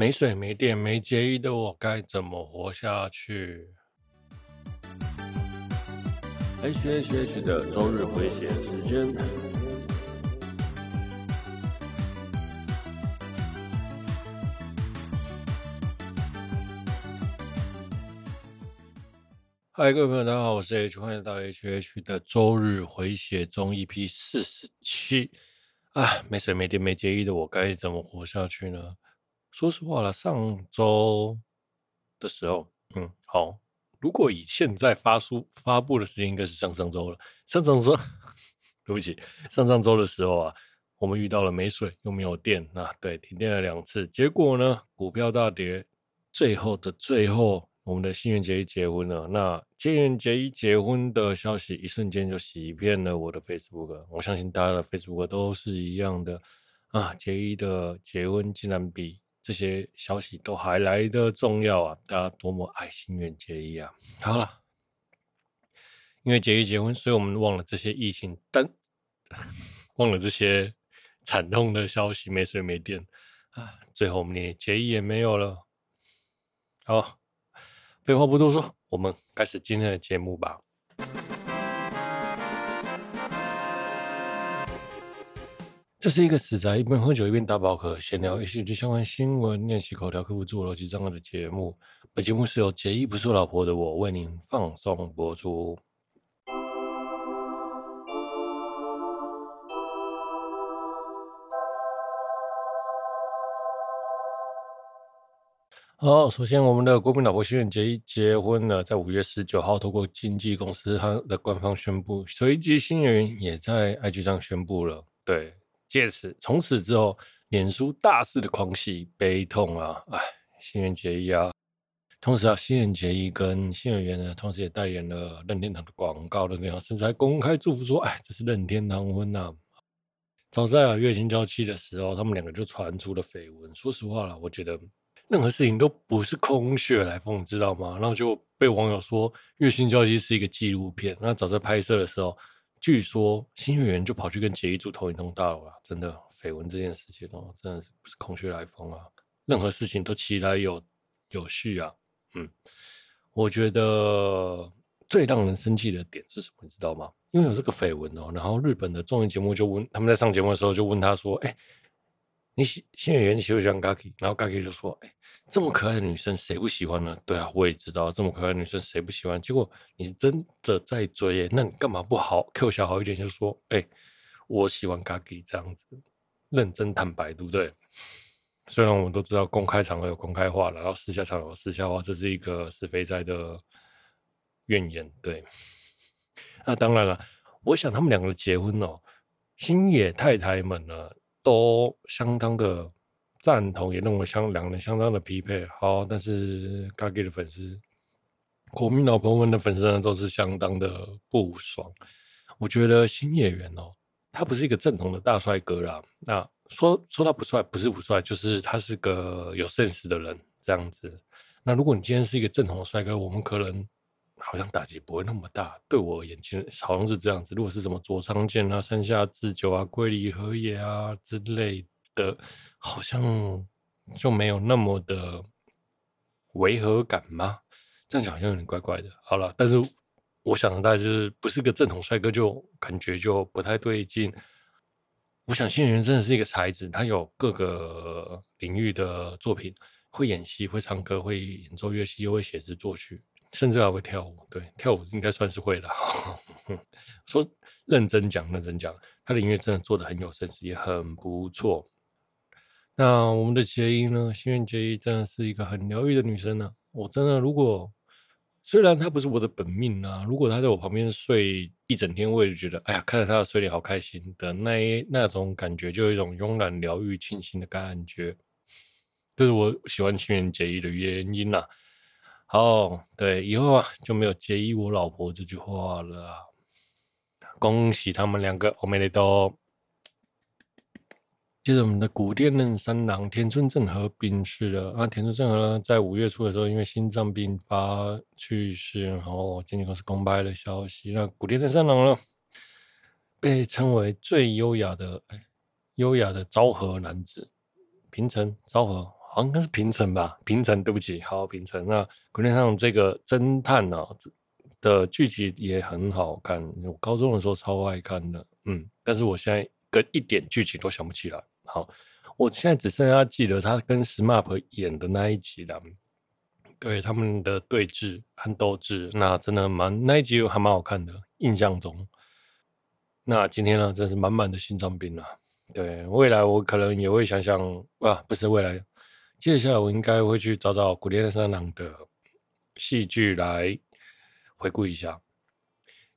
没水、没电、没结衣的我该怎么活下去？H H H 的周日回血时间。嗨，各位朋友，大家好，我是 H，欢迎来到 H H 的周日回血中 EP 四十七。啊，没水、没电、没结衣的我该怎么活下去呢？说实话了，上周的时候，嗯，好，如果以现在发出发布的时间，应该是上上周了。上上周，对不起，上上周的时候啊，我们遇到了没水又没有电，啊，对，停电了两次。结果呢，股票大跌，最后的最后，我们的新元结衣结婚了。那新元结衣结婚的消息，一瞬间就洗遍了我的 Facebook。我相信大家的 Facebook 都是一样的啊，结衣的结婚竟然比。这些消息都还来得重要啊！大家多么爱心愿结衣啊！好了，因为结衣结婚，所以我们忘了这些疫情，但 忘了这些惨痛的消息，没水没电啊！最后我们连结衣也没有了。好，废话不多说，我们开始今天的节目吧。这是一个死宅一边喝酒一边打宝可闲聊一些相关新闻、练习口条、克服自我逻辑障碍的节目。本节目是由结衣不是我老婆的我为您放送播出。好，首先我们的国民老婆新垣结衣结婚了，在五月十九号透过经纪公司他的官方宣布，随即新人也在 IG 上宣布了，对。借此，从此之后，脸书大肆的狂喜悲痛啊！哎，新垣结衣啊，同时啊，新垣结衣跟新垣员呢，同时也代言了任天堂的广告的那样，甚至还公开祝福说：“哎，这是任天堂婚呐、啊！”早在啊月薪娇妻的时候，他们两个就传出了绯闻。说实话了，我觉得任何事情都不是空穴来风，知道吗？然后就被网友说月薪娇妻是一个纪录片。那早在拍摄的时候。据说新垣结衣就跑去跟杰一住同一栋大楼了，真的绯闻这件事情哦，真的是不是空穴来风啊？任何事情都起来有有序啊。嗯，我觉得最让人生气的点是什么，你知道吗？因为有这个绯闻哦，然后日本的综艺节目就问他们在上节目的时候就问他说：“哎。”你喜新垣结衣你喜不喜欢 Gaki？然后 Gaki 就说：“哎、这么可爱的女生谁不喜欢呢？”对啊，我也知道这么可爱的女生谁不喜欢。结果你是真的在追，那你干嘛不好 Q 小好一点，就说：“哎、我喜欢 Gaki 这样子，认真坦白，对不对？”虽然我们都知道公开场合有公开话，然后私下场合有私下话，这是一个是非在的怨言。对，那当然了，我想他们两个结婚哦，星野太太们呢？都相当的赞同，也认为相两人相当的匹配。好，但是 Gaki 的粉丝，国民老婆们的粉丝呢，都是相当的不爽。我觉得新演员哦，他不是一个正统的大帅哥啦。那说说他不帅，不是不帅，就是他是个有 sense 的人这样子。那如果你今天是一个正统的帅哥，我们可能。好像打击不会那么大，对我而言，其实好像是这样子。如果是什么佐仓健啊、山下智久啊、龟梨和也啊之类的，好像就没有那么的违和感吗？这样讲好像有点怪怪的。好了，但是我想的大概就是不是个正统帅哥，就感觉就不太对劲。我想新垣真的是一个才子，他有各个领域的作品，会演戏、会唱歌、会演奏乐器，又会写词作曲。甚至还会跳舞，对，跳舞应该算是会的。说认真讲，认真讲，他的音乐真的做得很有 sense，也很不错。那我们的结衣呢？心愿结衣真的是一个很疗愈的女生呢、我真的，如果虽然她不是我的本命啊，如果她在我旁边睡一整天，我也觉得，哎呀，看着她的睡脸好开心的那一那种感觉，就有一种慵懒、疗愈、清新的感觉。这是我喜欢心愿结衣的原因呐、啊。好，对，以后啊就没有结衣我老婆这句话了啊。恭喜他们两个，おめでとう。接着我们的古田任三郎田村正和病逝了啊。田村正和呢，在五月初的时候因为心脏病发去世，然后经纪公司公开了消息。那古田任三郎呢，被称为最优雅的哎，优雅的昭和男子，平成昭和。 好像是平成吧，平成，对不起，好平成。那古典上这个侦探呢、的剧集也很好看，我高中的时候超爱看的，嗯，但是我现在跟一点剧情都想不起来。好，我现在只剩下记得他跟 SMAP 演的那一集了，对他们的对峙和斗智，那真的蛮那一集还蛮好看的，印象中。那今天呢，真是满满的心脏病啊！对，未来我可能也会想想，啊，不是未来。接下来我应该会去找找古田三郎的戏剧来回顾一下。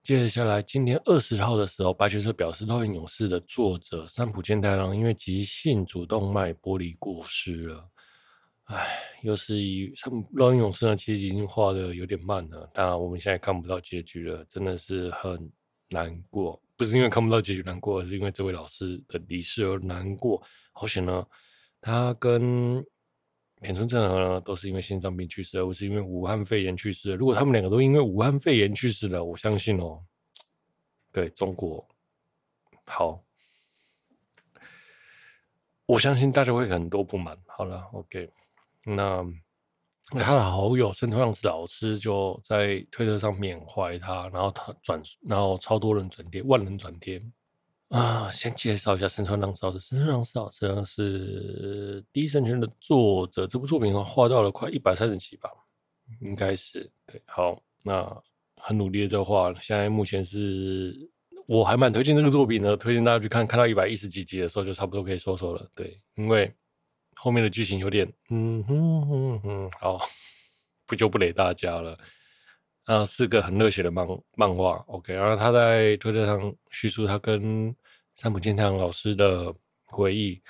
接下来今天二十号的时候，白泉社表示《烙印勇士》的作者三浦健太郎因为急性主动脉剥离过世了。唉，又是一三烙印勇士呢，其实已经画的有点慢了，当然我们现在看不到结局了，真的是很难过。不是因为看不到结局难过，而是因为这位老师的离世而难过。好险呢，他跟。田村正和呢，都是因为心脏病去世，而不是因为武汉肺炎去世。如果他们两个都因为武汉肺炎去世了，我相信哦，对中国好，我相信大家会很多不满。好了，OK，那他的好友森川子老师就在推特上缅怀他，然后他转，然后超多人转贴，万人转贴。啊，先介绍一下森川浪次老师。森川浪次老师呢是《第一神拳》的作者，这部作品画到了快一百三十集吧，应该是对。好，那很努力的在画，现在目前是我还蛮推荐这个作品的，推荐大家去看。看到一百一十几集的时候，就差不多可以收手了。对，因为后面的剧情有点，嗯哼哼哼，好，不就不雷大家了。啊，是个很热血的漫漫画，OK。然后他在推特上叙述他跟三浦健太郎老师的回忆。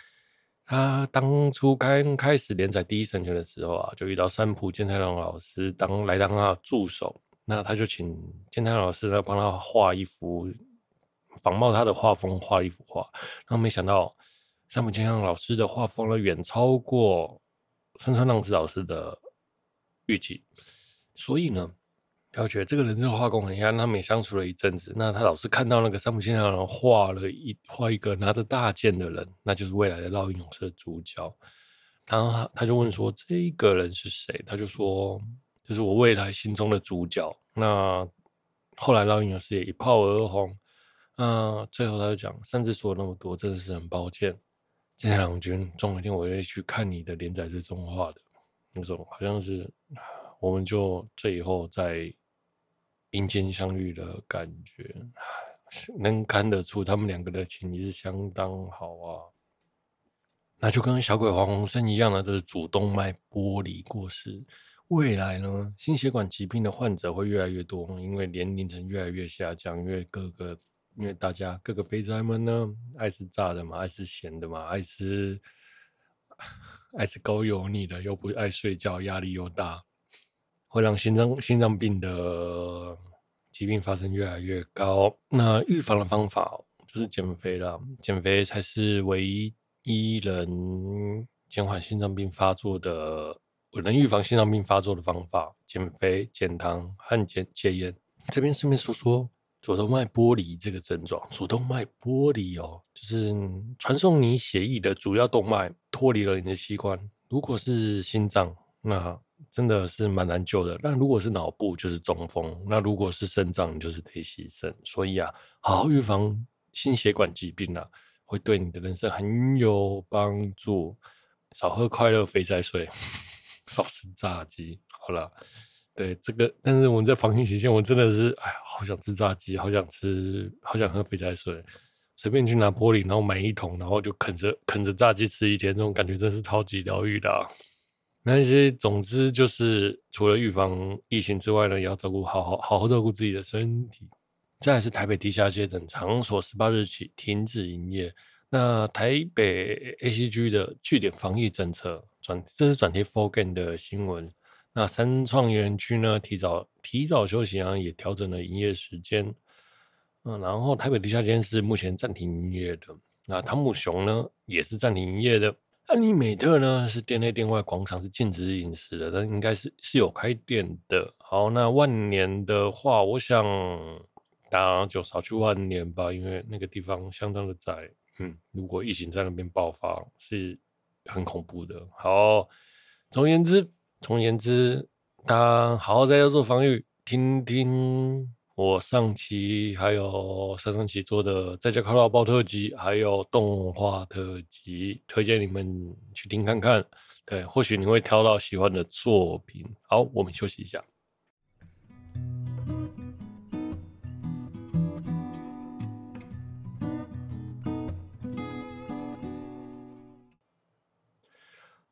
他当初刚开始连载第一神拳的时候啊，就遇到三浦健太郎老师当来当他的助手。那他就请健太郎老师来帮他画一幅仿冒他的画风画一幅画。然后没想到三浦健太郎老师的画风呢，远超过山川浪子老师的预计，所以呢。他觉得这个人这个画工很厉害，他们也相处了一阵子。那他老是看到那个三浦健太郎画了一画一个拿着大剑的人，那就是未来的烙印勇士的主角。然后他他就问说：“这个人是谁？”他就说：“这是我未来心中的主角。”那后来烙印勇士也一炮而红。那最后他就讲：“上次说了那么多，真的是很抱歉，健太郎君，总有一天我会去看你的连载最终画的那种，好像是我们就最后在。”阴间相遇的感觉，能看得出他们两个的情谊是相当好啊。那就跟小鬼黄鸿升一样的，这是主动脉剥离过世。未来呢，心血管疾病的患者会越来越多，因为年龄层越来越下降，因为各个，因为大家各个肥宅们呢，爱吃炸的嘛，爱吃咸的嘛，爱吃 爱吃高油腻的，又不爱睡觉，压力又大。会让心脏心脏病的疾病发生越来越高。那预防的方法就是减肥了，减肥才是唯一能减缓心脏病发作的，能预防心脏病发作的方法。减肥、减糖和减戒烟。这边顺便说说主动脉剥离这个症状。主动脉剥离哦，就是传送你血液的主要动脉脱离了你的器官。如果是心脏，那真的是蛮难救的。那如果是脑部，就是中风；那如果是肾脏，就是得牺牲。所以啊，好好预防心血管疾病啊，会对你的人生很有帮助。少喝快乐肥宅水，少吃炸鸡。好了，对这个，但是我们在防疫期间，我真的是，哎呀，好想吃炸鸡，好想吃，好想喝肥宅水。随便去拿玻璃，然后买一桶，然后就啃着啃着炸鸡吃一天，这种感觉真是超级疗愈的。那些，总之就是除了预防疫情之外呢，也要照顾好好好好照顾自己的身体。再来是台北地下街等场所，十八日起停止营业。那台北 ACG 的据点防疫政策转，这是转贴 4Game 的新闻。那三创园区呢，提早提早休息啊，也调整了营业时间。嗯，然后台北地下街是目前暂停营业的。那汤姆熊呢，也是暂停营业的。安妮美特呢，是店内店外广场是禁止饮食的，但应该是是有开店的。好，那万年的话，我想大家就少去万年吧，因为那个地方相当的窄。嗯，如果疫情在那边爆发，是很恐怖的。好，总而言之，总而言之，大家好好在家做防御，听听我上期还有上上期做的在家考拉包特辑，还有动画特辑，推荐你们去听看看。对，或许你会挑到喜欢的作品。好，我们休息一下。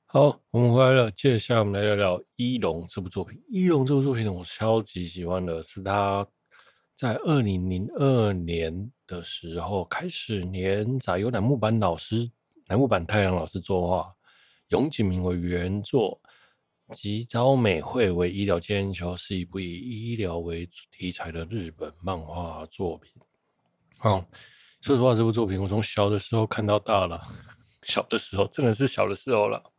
好，我们回来了。接下来我们来聊聊《一龙》这部作品。《一龙》这部作品，我超级喜欢的是他在二零零二年的时候开始连载，由楠木板老师、楠木板太郎老师作画，永井明为原作，吉沼美惠为医疗监修，是一部以医疗为题材的日本漫画作品。好，说实话，这部作品我从小的时候看到大了，小的时候真的是小的时候了。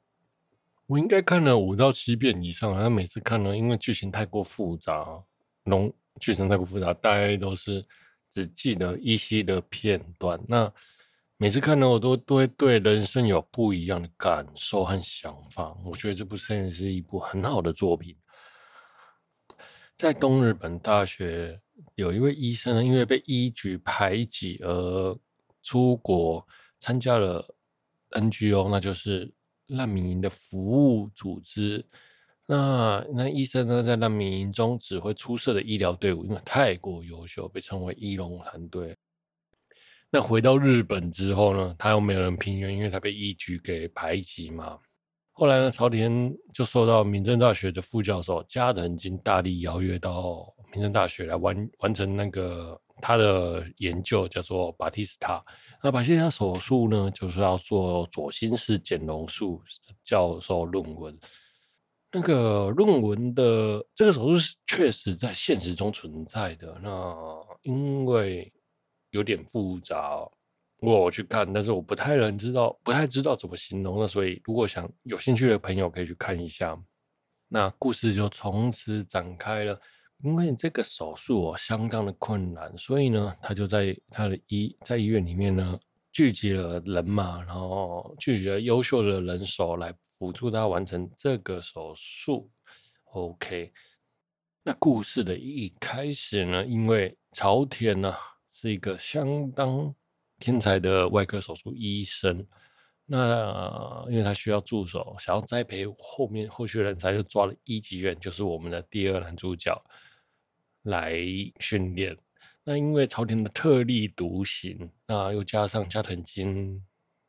我应该看了五到七遍以上，但每次看呢，因为剧情太过复杂，浓剧情太过复杂，大概都是只记得依稀的片段。那每次看呢，我都都会对人生有不一样的感受和想法。我觉得这部真的是一部很好的作品。在东日本大学，有一位医生呢，因为被医局排挤而出国参加了 NGO，那就是。难民营的服务组织，那那医生呢，在难民营中指挥出色的医疗队伍，因为太过优秀，被称为“医龙团队”。那回到日本之后呢，他又没有人聘用，因为他被医局给排挤嘛。后来呢，朝田就受到明政大学的副教授加藤金大力邀约到明政大学来完完成那个。他的研究叫做巴蒂斯塔，那巴蒂斯塔手术呢，就是要做左心室减容术教授论文。那个论文的这个手术是确实在现实中存在的。那因为有点复杂，我我去看，但是我不太能知道，不太知道怎么形容。那所以如果想有兴趣的朋友可以去看一下。那故事就从此展开了。因为这个手术哦相当的困难，所以呢，他就在他的医在医院里面呢聚集了人马，然后聚集了优秀的人手来辅助他完成这个手术。OK，那故事的一开始呢，因为朝田呢是一个相当天才的外科手术医生，那因为他需要助手，想要栽培后面后续人才，就抓了一级院，就是我们的第二男主角。来训练，那因为朝田的特立独行，那又加上加藤金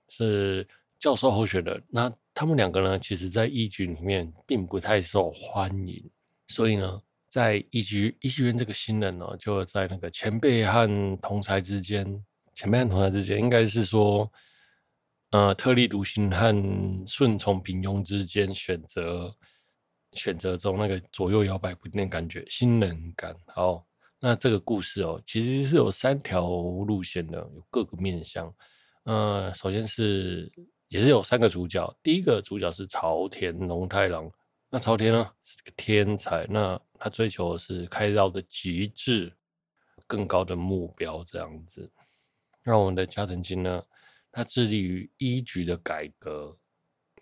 是教授候选人，那他们两个呢，其实在医局里面并不太受欢迎，所以呢，在医局医学院这个新人呢，就在那个前辈和同才之间，前辈和同才之间，应该是说，呃，特立独行和顺从平庸之间选择。选择中那个左右摇摆不定的感觉，新人感。好，那这个故事哦，其实是有三条路线的，有各个面向。呃，首先是也是有三个主角，第一个主角是朝田龙太郎。那朝田呢是个天才，那他追求的是开刀的极致，更高的目标这样子。那我们的加藤金呢，他致力于一局的改革，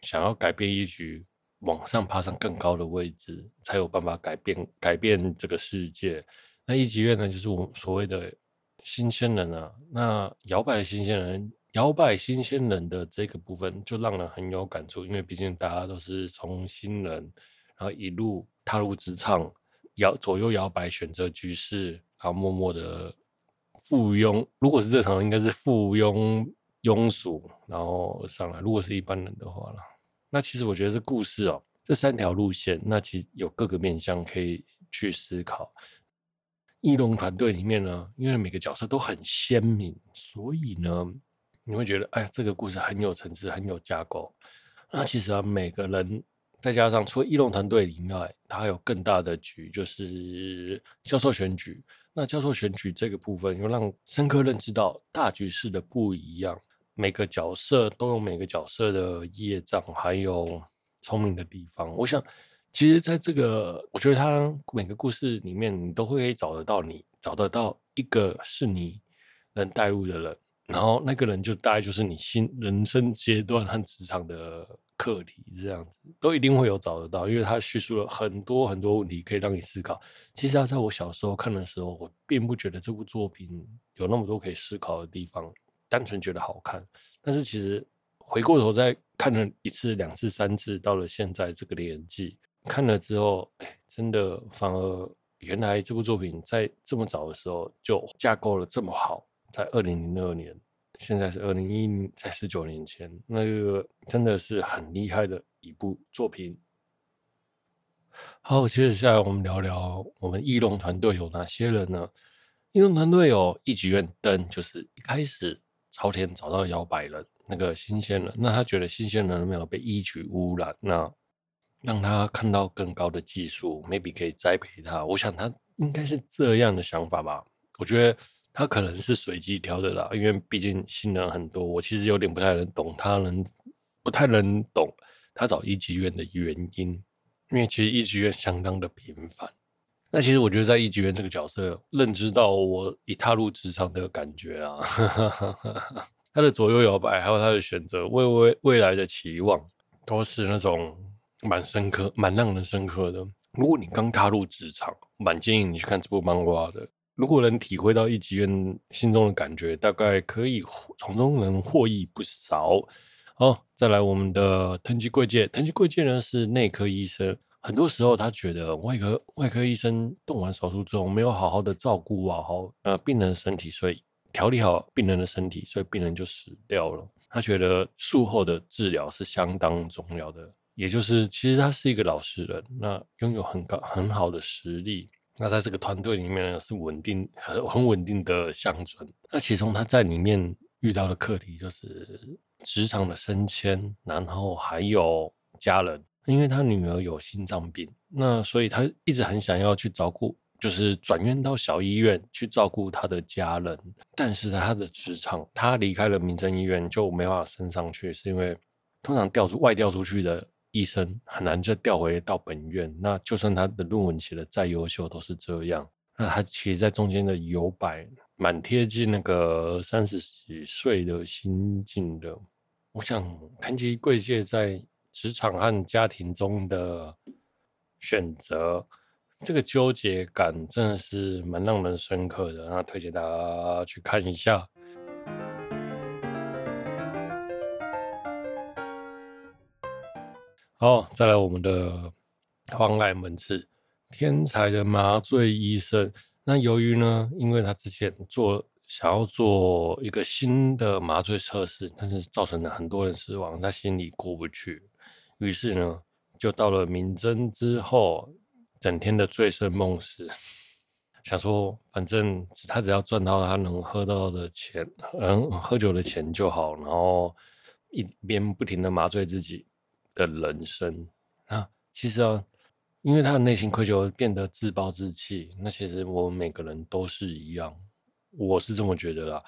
想要改变一局。往上爬上更高的位置，才有办法改变改变这个世界。那一级院呢，就是我们所谓的新鲜人啊。那摇摆的新鲜人，摇摆新鲜人的这个部分，就让人很有感触，因为毕竟大家都是从新人，然后一路踏入职场，摇左右摇摆，选择局势，然后默默的附庸。如果是正常，应该是附庸庸俗，然后上来。如果是一般人的话了。那其实我觉得这故事哦，这三条路线，那其实有各个面向可以去思考。医龙团队里面呢，因为每个角色都很鲜明，所以呢，你会觉得，哎，这个故事很有层次，很有架构。那其实啊，每个人再加上除了医龙团队以外，他还有更大的局，就是教授选举。那教授选举这个部分，又让深刻认知到大局势的不一样。每个角色都有每个角色的业障，还有聪明的地方。我想，其实在这个，我觉得他每个故事里面，你都会找得到你，你找得到一个是你能带入的人，然后那个人就大概就是你新人生阶段和职场的课题，这样子都一定会有找得到，因为他叙述了很多很多问题可以让你思考。其实啊，在我小时候看的时候，我并不觉得这部作品有那么多可以思考的地方，单纯觉得好看。但是其实回过头再看了一次、两次、三次，到了现在这个年纪，看了之后，哎，真的反而原来这部作品在这么早的时候就架构了这么好。在二零零二年，现在是二零一零，在十九年前，那个真的是很厉害的一部作品。好，接着下来我们聊聊我们翼龙团队有哪些人呢？翼龙团队有一级院灯，就是一开始朝田找到摇摆人那个新鲜人，那他觉得新鲜人没有被一级污染，那让他看到更高的技术，maybe 可以栽培他。我想他应该是这样的想法吧。我觉得。他可能是随机挑的啦，因为毕竟新人很多，我其实有点不太能懂他能，不太能懂他找一级院的原因，因为其实一级院相当的平凡。那其实我觉得在一级院这个角色，认知到我一踏入职场的感觉啊，他的左右摇摆，还有他的选择，为未未来的期望，都是那种蛮深刻、蛮让人深刻的。如果你刚踏入职场，蛮建议你去看这部漫画的。如果能体会到一级院心中的感觉，大概可以从中能获益不少。好，再来我们的藤吉贵介，藤吉贵介呢是内科医生，很多时候他觉得外科外科医生动完手术之后没有好好的照顾好呃病人的身体，所以调理好病人的身体，所以病人就死掉了。他觉得术后的治疗是相当重要的，也就是其实他是一个老实人，那拥有很高很好的实力。那在这个团队里面呢，是稳定很很稳定的象征。那其中他在里面遇到的课题就是职场的升迁，然后还有家人，因为他女儿有心脏病，那所以他一直很想要去照顾，就是转院到小医院去照顾他的家人。但是他的职场，他离开了民生医院就没办法升上去，是因为通常调出外调出去的。医生很难再调回到本院，那就算他的论文写的再优秀，都是这样。那他其实，在中间的摇摆，蛮贴近那个三十几岁的心境的。我想，谈及贵介在职场和家庭中的选择，这个纠结感真的是蛮让人深刻的。那推荐大家去看一下。好，再来我们的荒濑门次，天才的麻醉医生。那由于呢，因为他之前做想要做一个新的麻醉测试，但是造成了很多人失望，他心里过不去。于是呢，就到了明侦之后，整天的醉生梦死，想说反正他只要赚到他能喝到的钱，嗯，喝酒的钱就好，然后一边不停的麻醉自己。的人生啊，其实啊，因为他的内心愧疚变得自暴自弃。那其实我们每个人都是一样，我是这么觉得啦。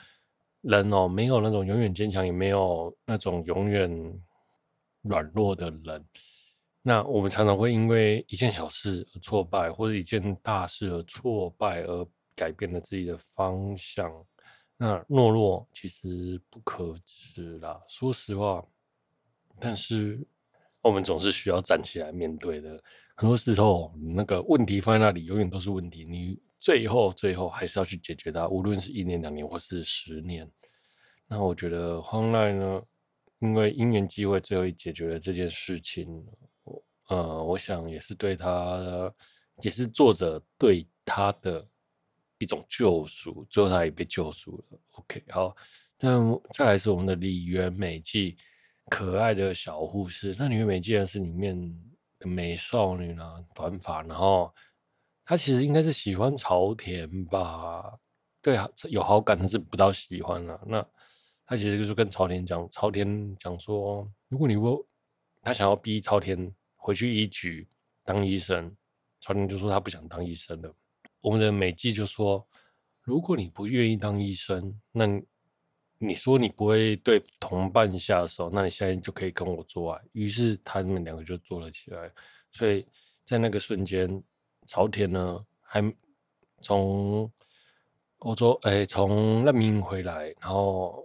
人哦，没有那种永远坚强，也没有那种永远软弱的人。那我们常常会因为一件小事而挫败，或者一件大事而挫败，而改变了自己的方向。那懦弱其实不可耻啦，说实话。但是。我们总是需要站起来面对的。很多时候，那个问题放在那里，永远都是问题。你最后最后还是要去解决它，无论是一年、两年或是十年。那我觉得荒濑呢，因为因缘机会，最后解决了这件事情。呃，我想也是对他，也是作者对他的一种救赎。最后他也被救赎了。OK，好，但再来是我们的李元美纪。可爱的小护士，那女美纪呢是里面的美少女呢，短发，然后她其实应该是喜欢朝田吧？对啊，有好感，但是不到喜欢了。那她其实就是跟朝田讲，朝田讲说，如果你不，他想要逼朝田回去医局当医生，朝田就说他不想当医生了。我们的美纪就说，如果你不愿意当医生，那。你说你不会对同伴下手，那你现在就可以跟我做爱。于是他们两个就做了起来。所以在那个瞬间，朝田呢还从欧洲哎从难民营回来，然后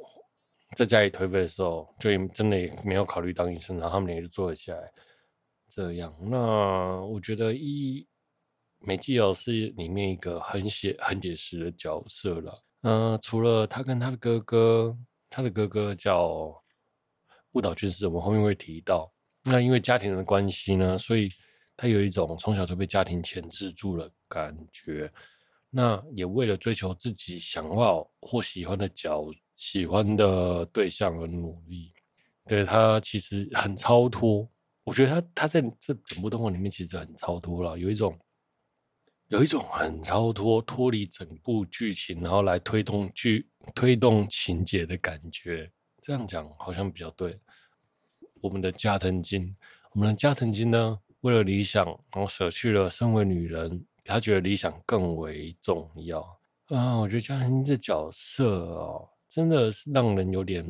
在家里颓废的时候，就真的也没有考虑当医生，然后他们两个就坐了起来。这样，那我觉得一美纪哦是里面一个很写很写实的角色了。嗯、除了他跟他的哥哥，他的哥哥叫雾岛军师，我们后面会提到。那因为家庭的关系呢，所以他有一种从小就被家庭牵制住了感觉。那也为了追求自己想要或喜欢的角喜欢的对象而努力。对，他其实很超脱，我觉得他他在这整部动画里面其实很超脱了，有一种有一种很超脱脱离整部剧情，然后来推动剧推动情节的感觉。这样讲好像比较对。我们的加藤金，我们的加藤金呢，为了理想，然后舍去了身为女人。他觉得理想更为重要啊！我觉得加藤金这角色哦，真的是让人有点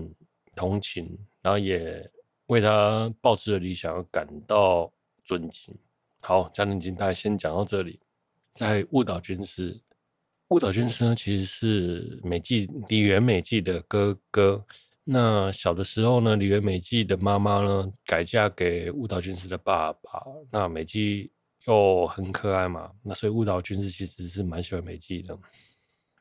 同情，然后也为他抱持的理想而感到尊敬。好，加藤金大概先讲到这里。在误导军师，误导军师呢，其实是美纪里原美纪的哥哥。那小的时候呢，里原美纪的妈妈呢，改嫁给误导军师的爸爸。那美纪。又很可爱嘛，那所以误导军师其实是蛮喜欢美纪的。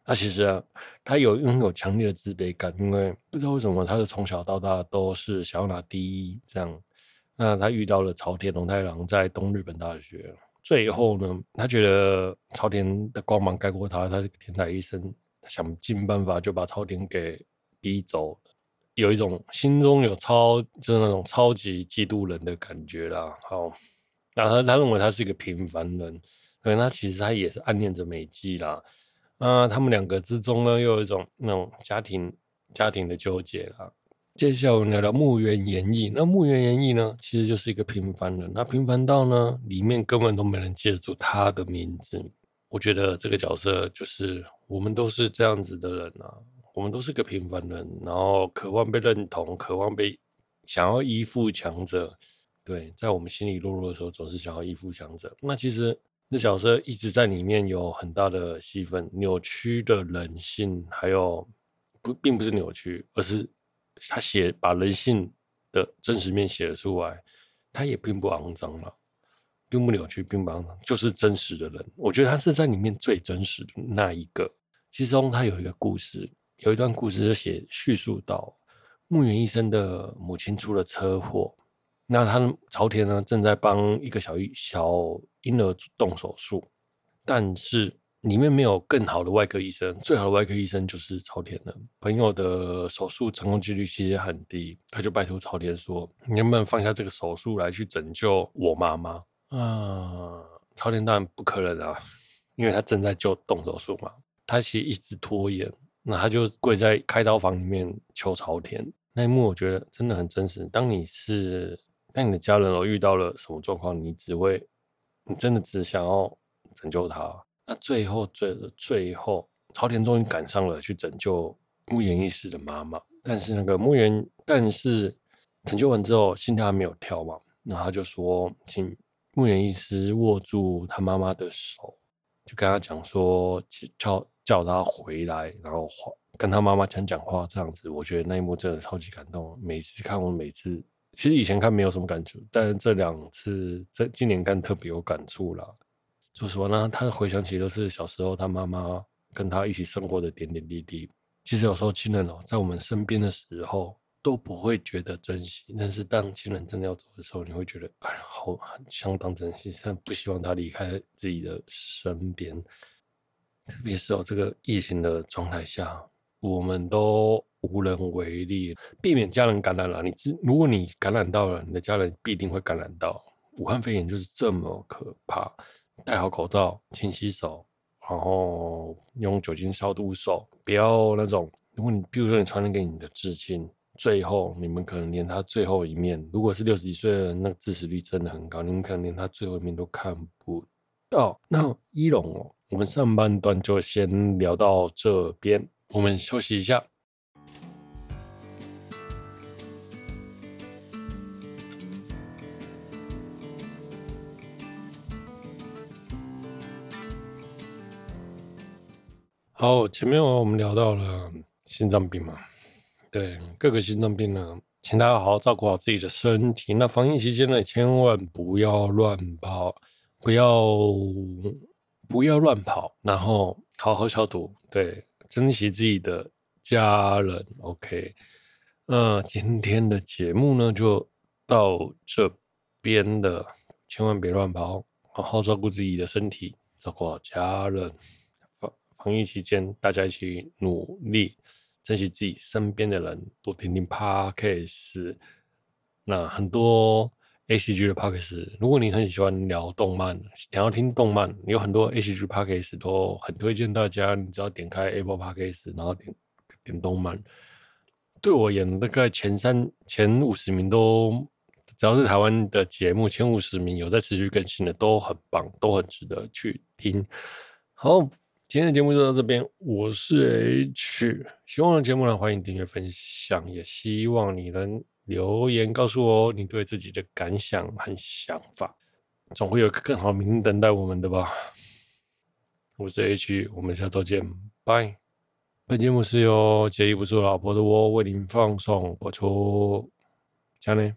那其实啊，他有拥有强烈的自卑感，因为不知道为什么，他是从小到大都是想要拿第一这样。那他遇到了朝田龙太郎在东日本大学，最后呢，他觉得朝田的光芒盖过他，他是天才医生，想尽办法就把朝田给逼走，有一种心中有超就是那种超级嫉妒人的感觉啦。好。然后他他认为他是一个平凡人，可能他其实他也是暗恋着美纪啦。那，他们两个之中呢，又有一种那种家庭家庭的纠结啦。接下来我们聊聊墓园演义。那墓园演义呢，其实就是一个平凡人。那平凡到呢，里面根本都没人记得住他的名字。我觉得这个角色就是我们都是这样子的人啊，我们都是个平凡人，然后渴望被认同，渴望被想要依附强者。对，在我们心里弱弱的时候，总是想要依附强者。那其实那角色一直在里面有很大的戏份，扭曲的人性，还有不，并不是扭曲，而是他写把人性的真实面写了出来。他也并不肮脏了，并不扭曲，并不肮脏，就是真实的人。我觉得他是在里面最真实的那一个。其中他有一个故事，有一段故事就写叙述到木原医生的母亲出了车祸。那他的朝田呢，正在帮一个小婴小婴儿动手术，但是里面没有更好的外科医生，最好的外科医生就是朝田了。朋友的手术成功几率其实很低，他就拜托朝田说：“你能不能放下这个手术来去拯救我妈妈？”啊，朝田当然不可能啊，因为他正在就动手术嘛。他其实一直拖延，那他就跪在开刀房里面求朝田。那一幕我觉得真的很真实。当你是当你的家人哦遇到了什么状况，你只会，你真的只想要拯救他。那最后，最最后，朝田终于赶上了去拯救木原医师的妈妈。但是那个木原，但是拯救完之后，心跳还没有跳嘛，然后他就说，请木原医师握住他妈妈的手，就跟他讲说，叫叫他回来，然后跟他妈妈讲讲话，这样子。我觉得那一幕真的超级感动。每次看我每次。其实以前看没有什么感触，但是这两次这今年看特别有感触了。说实话呢，他回想起都是小时候他妈妈跟他一起生活的点点滴滴。其实有时候亲人哦，在我们身边的时候都不会觉得珍惜，但是当亲人真的要走的时候，你会觉得哎，好相当珍惜，但不希望他离开自己的身边。特别是哦，这个疫情的状态下，我们都。无能为力，避免家人感染了。你如果你感染到了，你的家人必定会感染到。武汉肺炎就是这么可怕。戴好口罩，勤洗手，然后用酒精消毒手，不要那种。如果你比如说你传染给你的至亲，最后你们可能连他最后一面，如果是六十几岁的人，那个致死率真的很高，你们可能连他最后一面都看不到。那一龙哦，我们上半段就先聊到这边，我们休息一下。好，前面我们聊到了心脏病嘛，对，各个心脏病呢，请大家好好照顾好自己的身体。那防疫期间呢，千万不要乱跑，不要不要乱跑，然后好好消毒，对，珍惜自己的家人。OK，那今天的节目呢，就到这边了，千万别乱跑，好好照顾自己的身体，照顾好家人。防疫期间，大家一起努力。珍惜自己身边的人，多听听 Podcast。那很多 ACG 的 Podcast，如果你很喜欢聊动漫，想要听动漫，有很多 ACG Podcast 都很推荐大家。你只要点开 Apple Podcast，然后点点动漫。对我而言，大概前三、前五十名都，只要是台湾的节目，前五十名有在持续更新的，都很棒，都很值得去听。好。今天的节目就到这边，我是 H，希望的节目呢，欢迎订阅分享，也希望你能留言告诉我你对自己的感想和想法，总会有个更好明天等待我们的吧。我是 H，我们下周见，拜。本节目是由杰伊不是我老婆的我为您放送播出，加内。